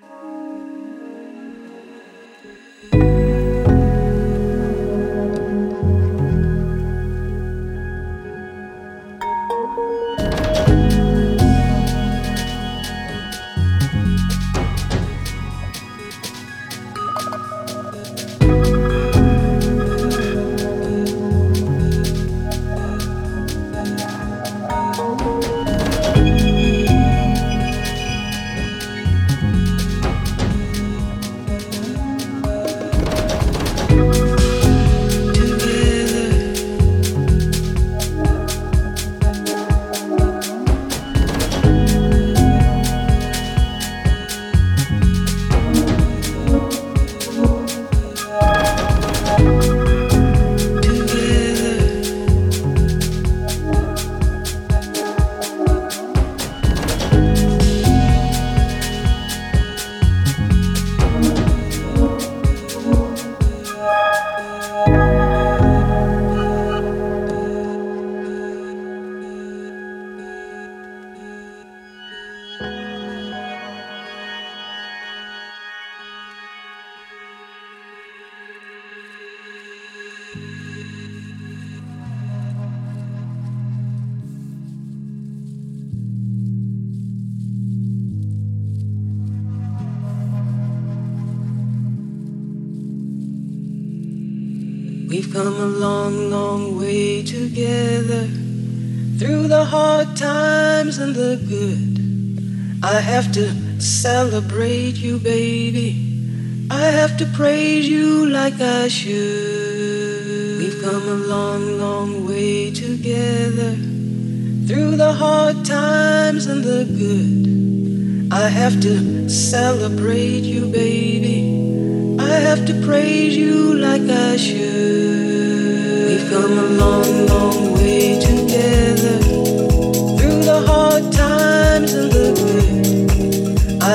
Thank you. Celebrate you, baby. I have to praise you like I should. We've come a long, long way together. Through the hard times and the good. I have to celebrate you, baby. I have to praise you like I should. We've come a long,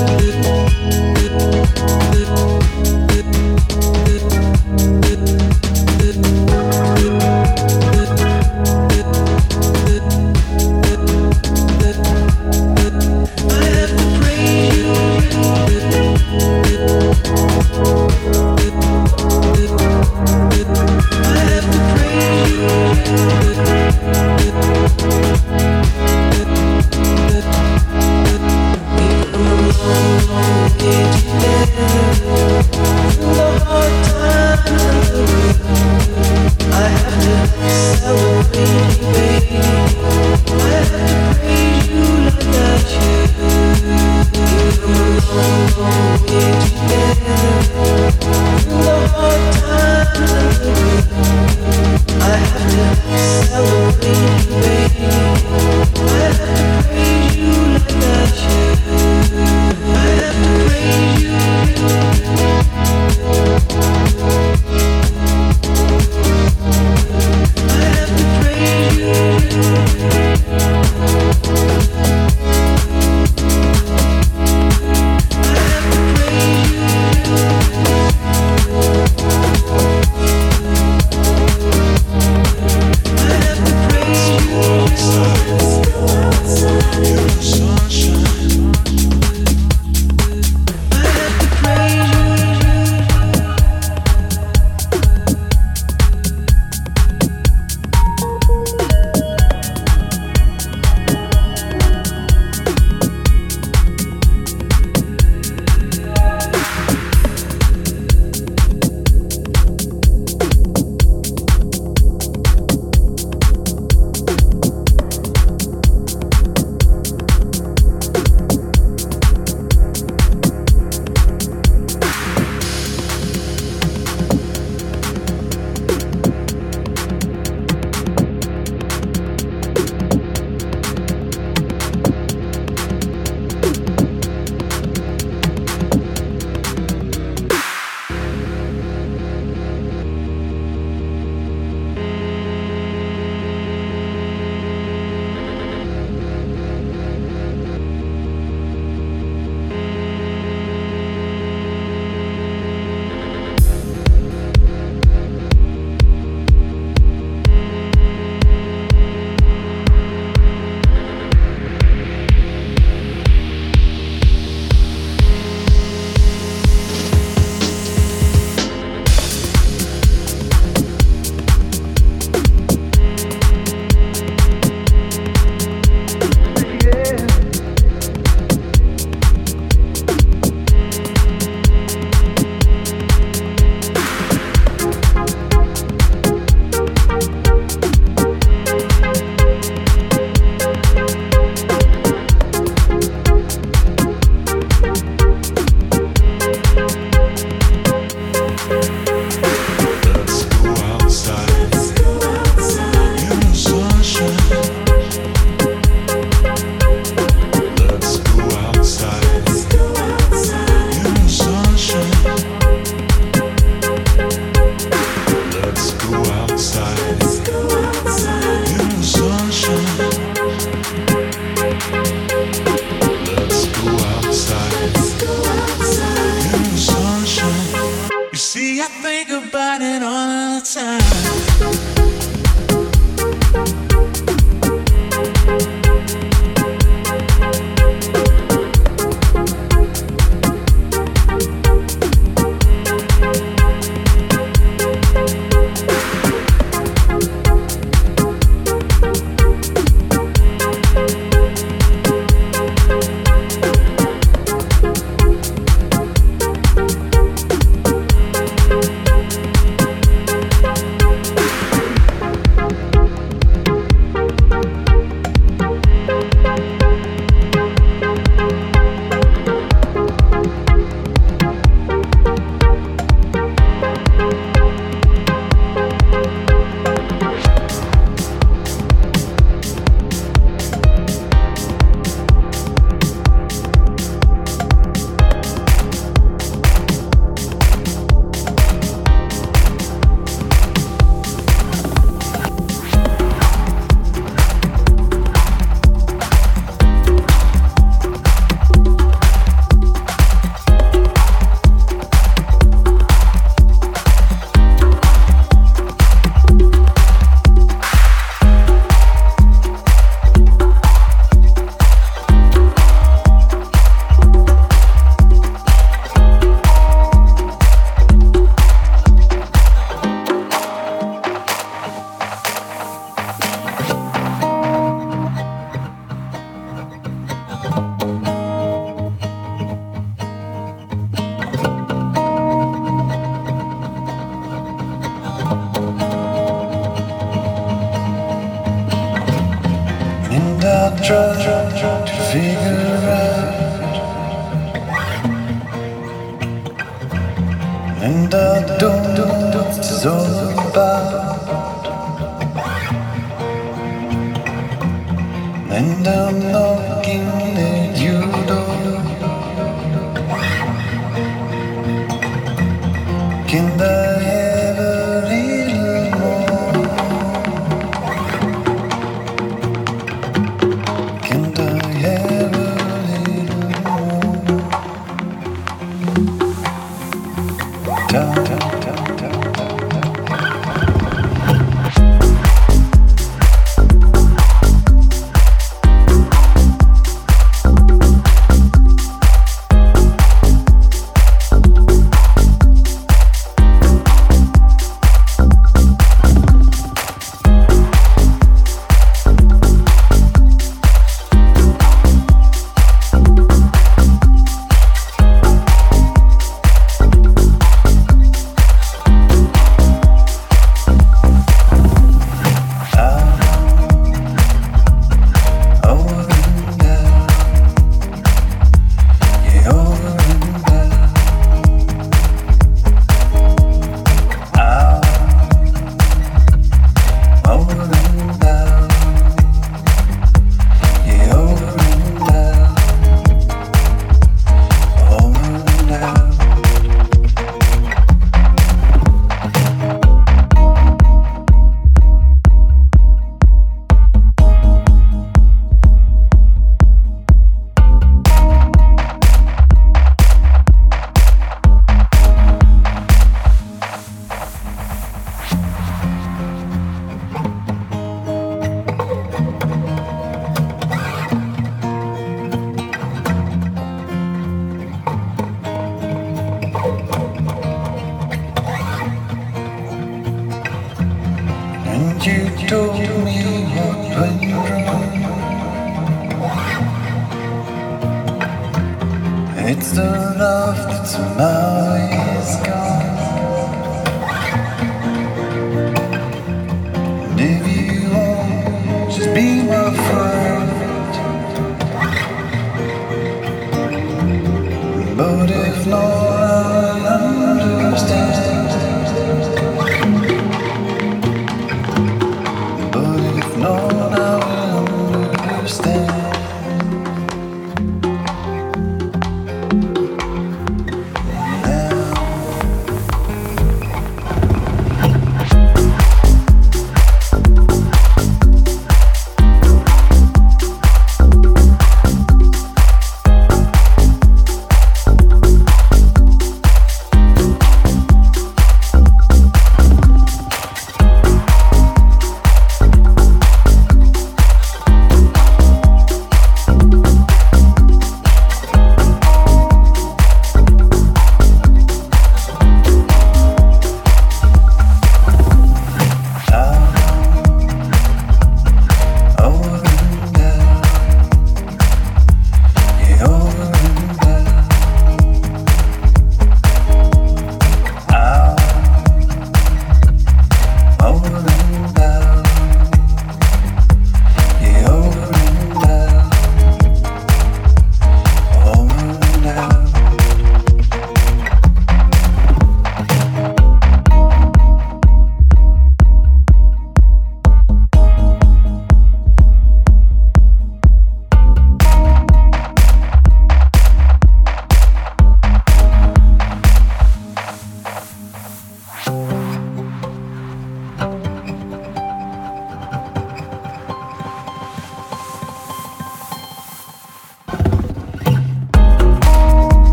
Alone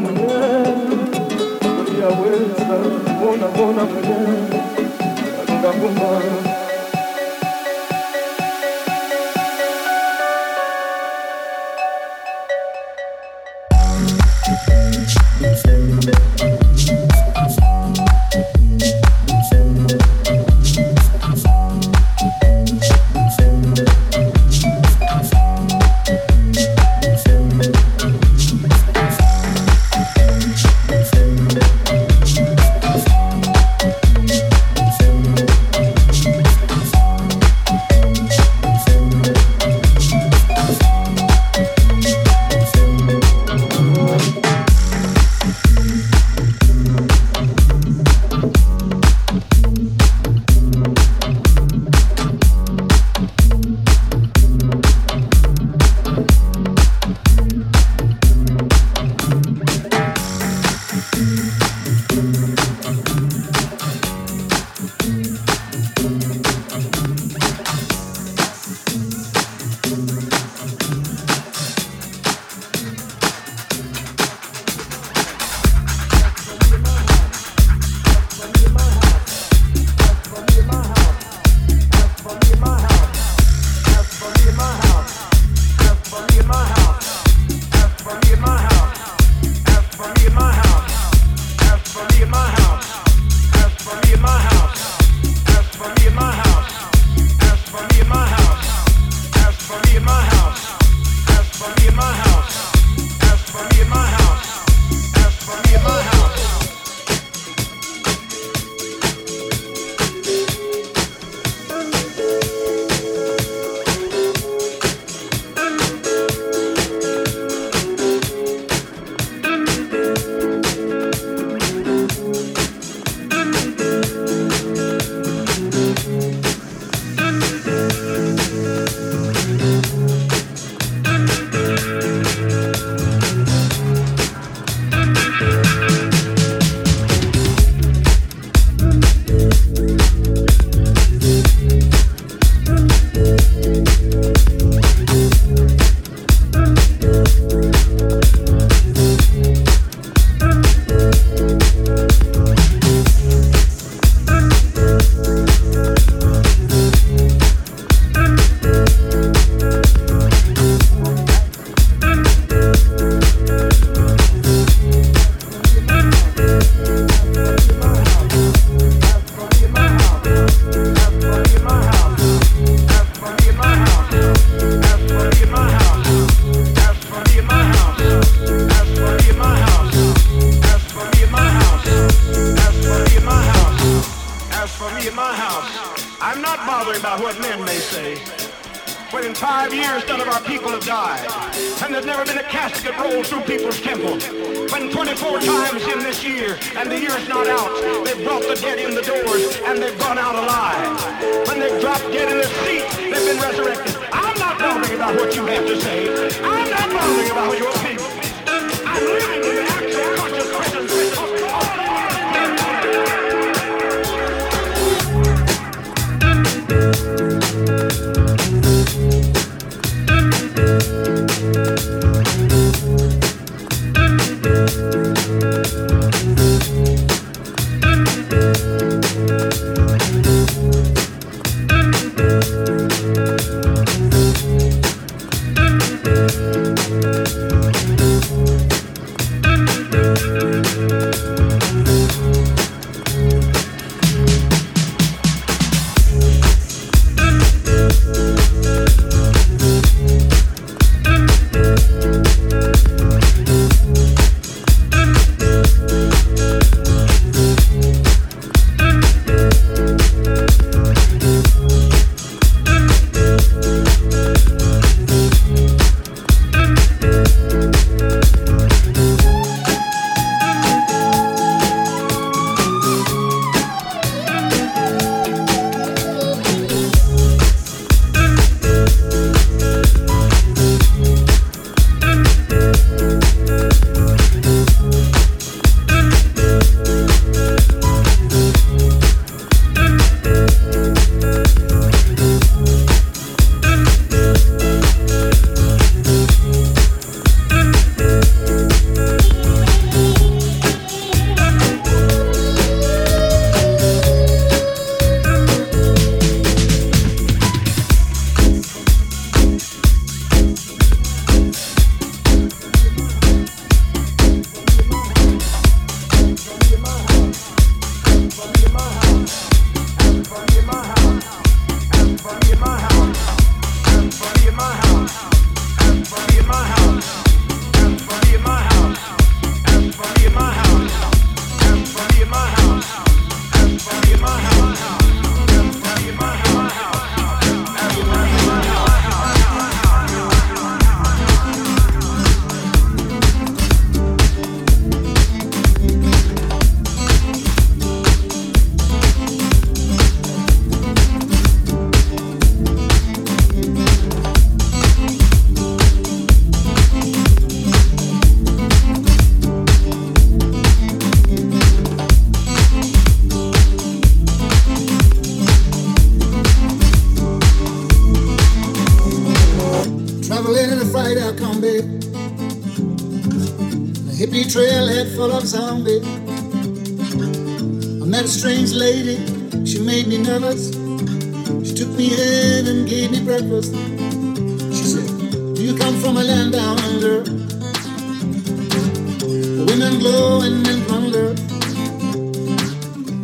no one met a strange lady, she made me nervous. She took me in and gave me breakfast. She said, Do you come from a land down under? The women glow and men thunder.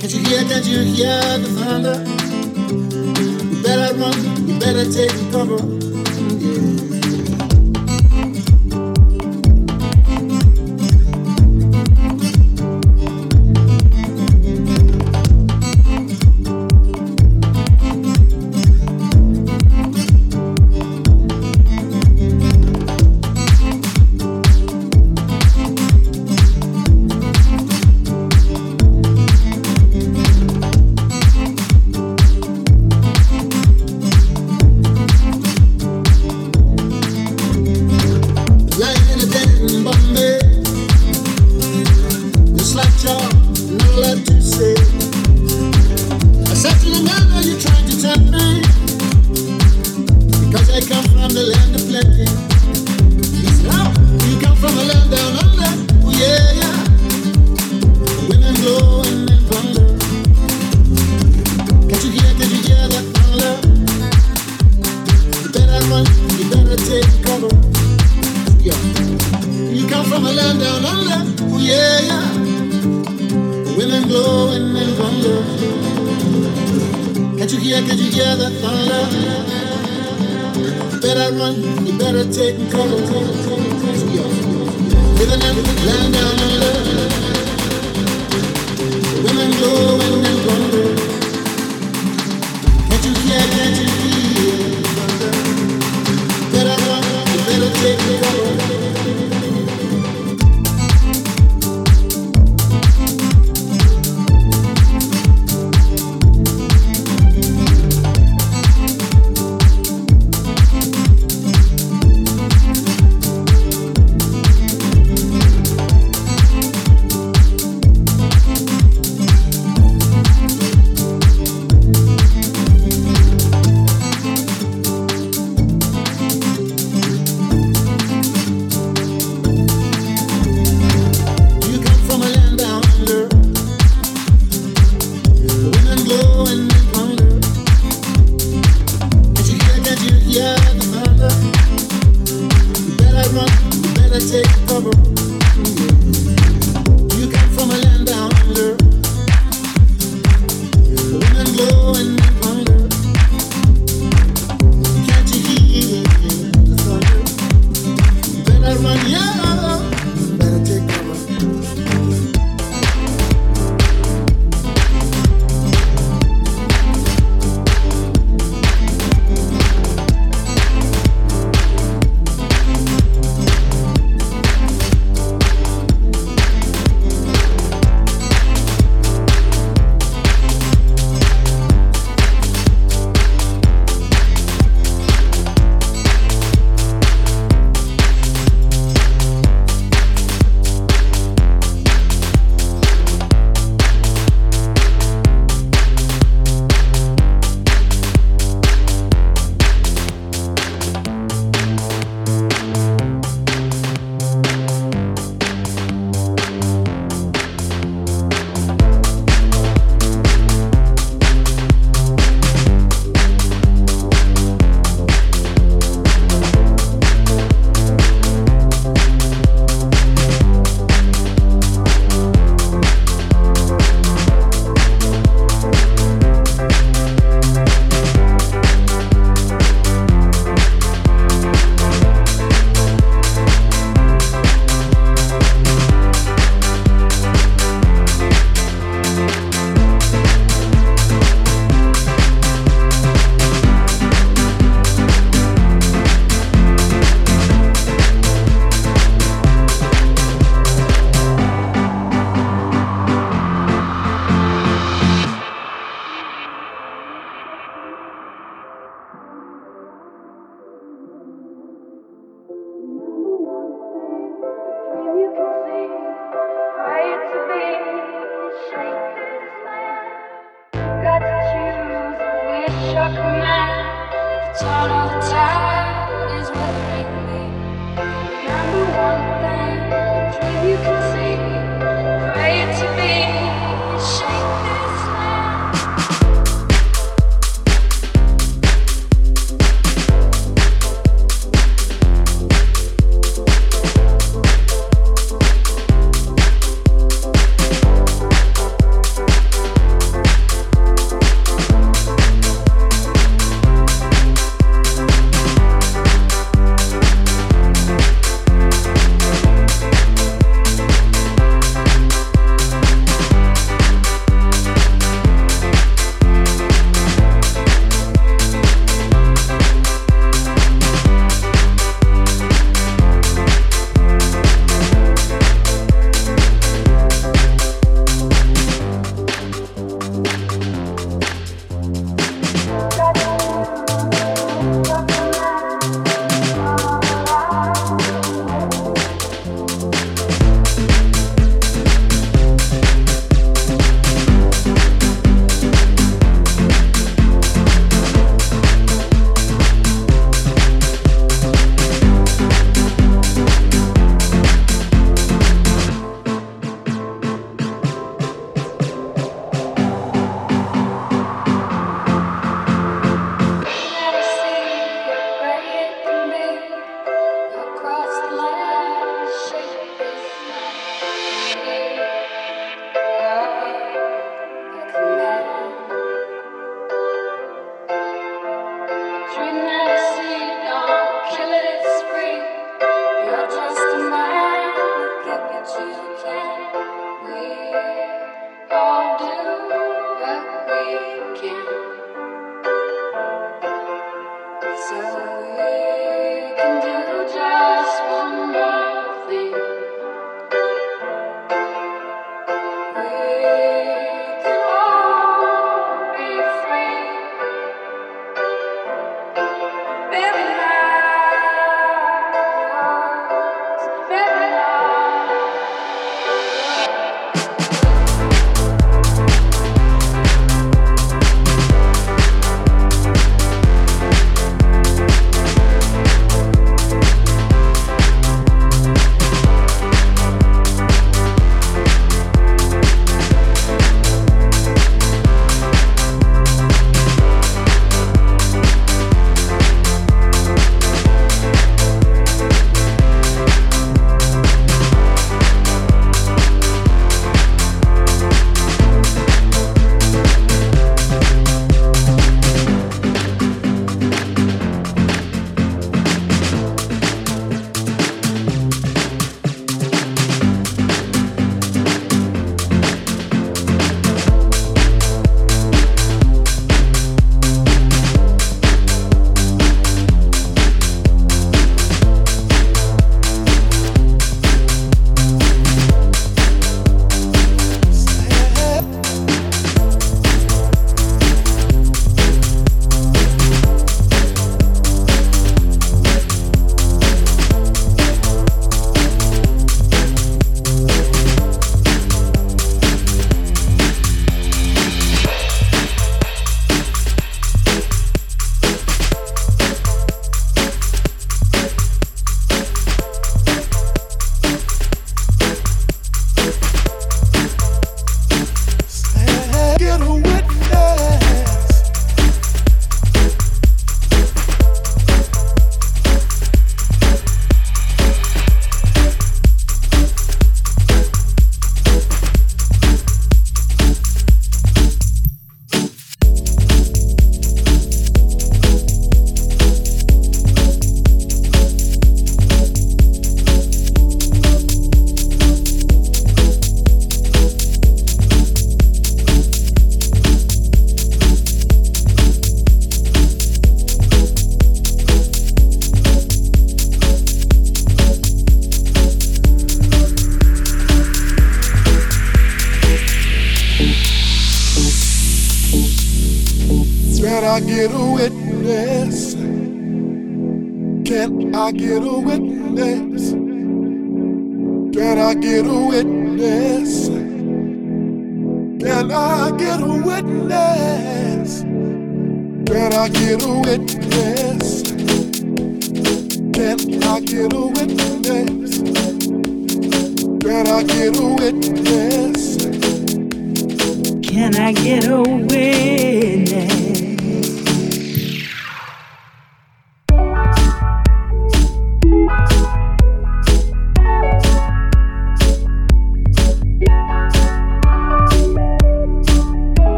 Can't you hear, can't you hear the thunder? You better run, you better take cover.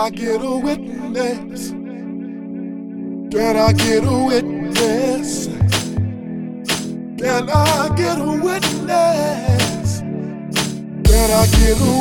I get a witness? Can I get a witness? Can I get a witness? Can I get a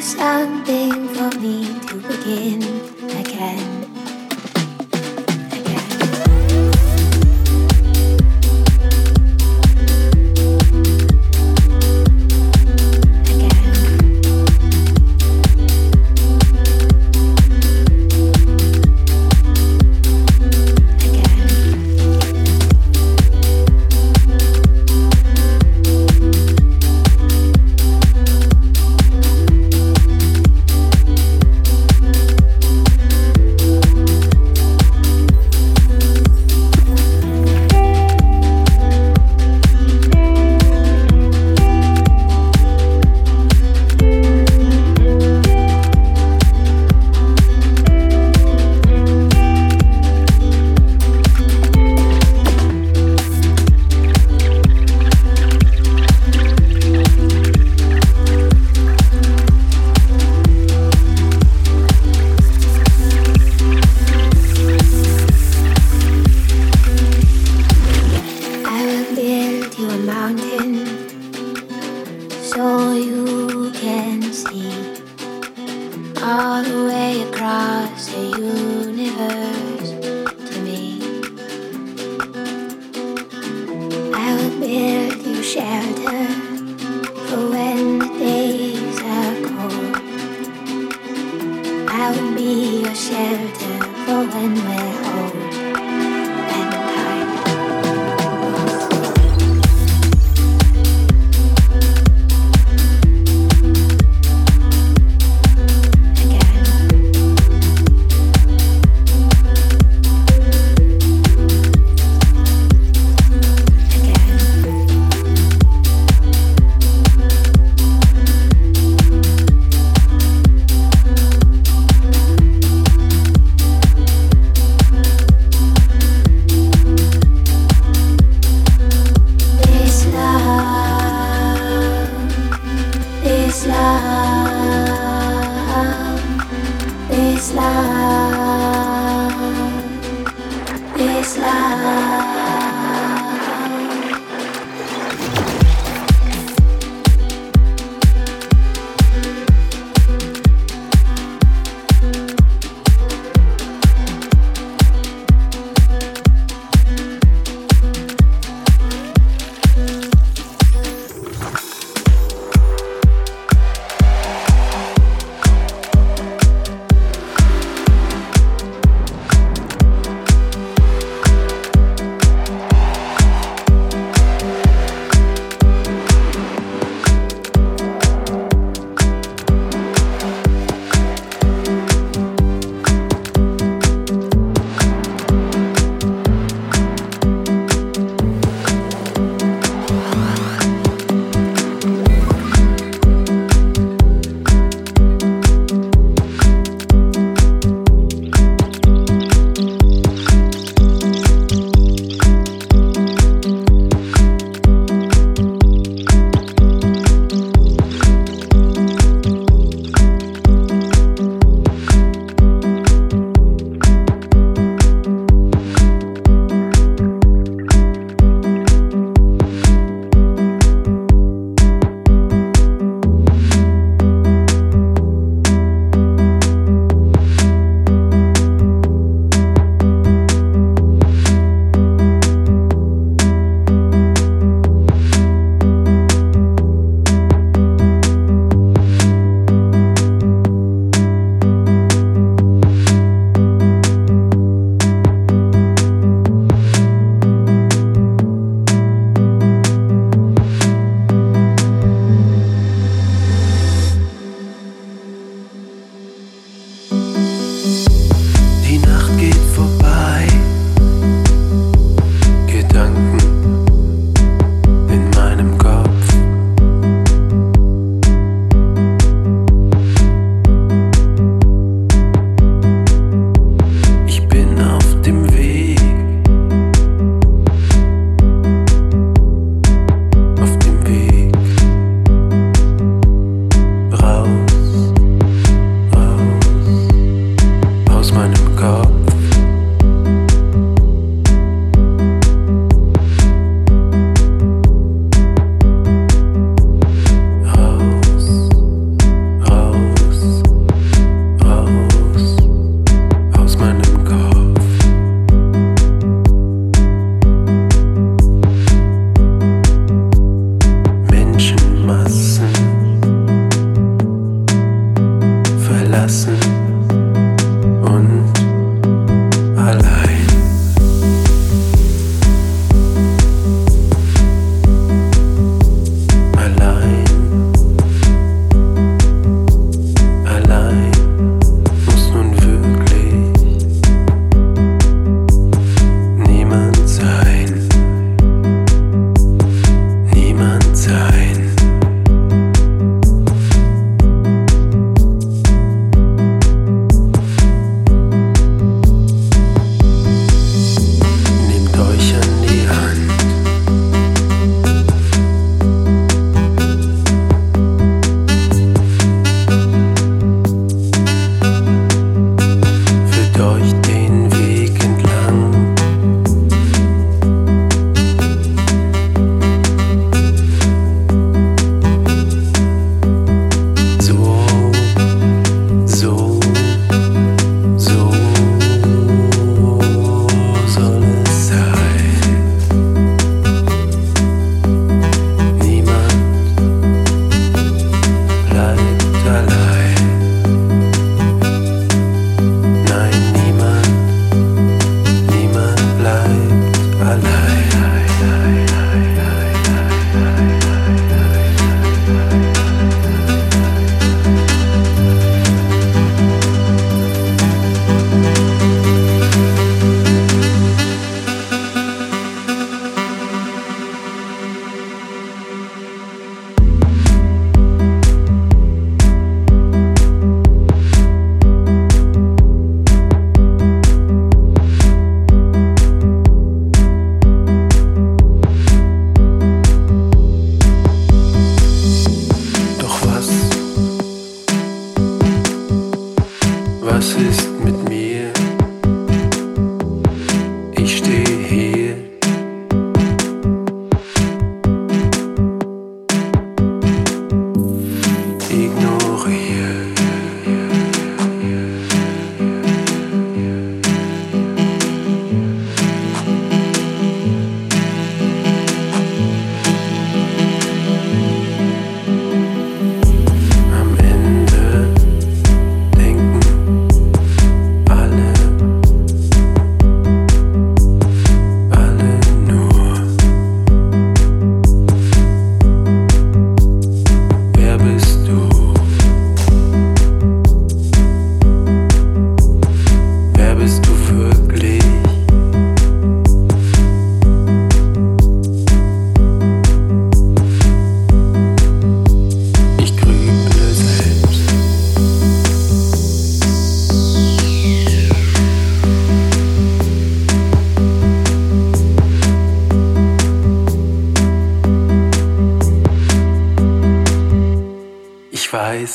something for me to begin again.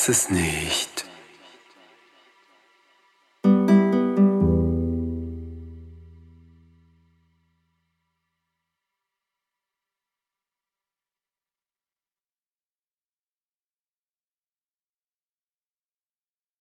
Assassinate.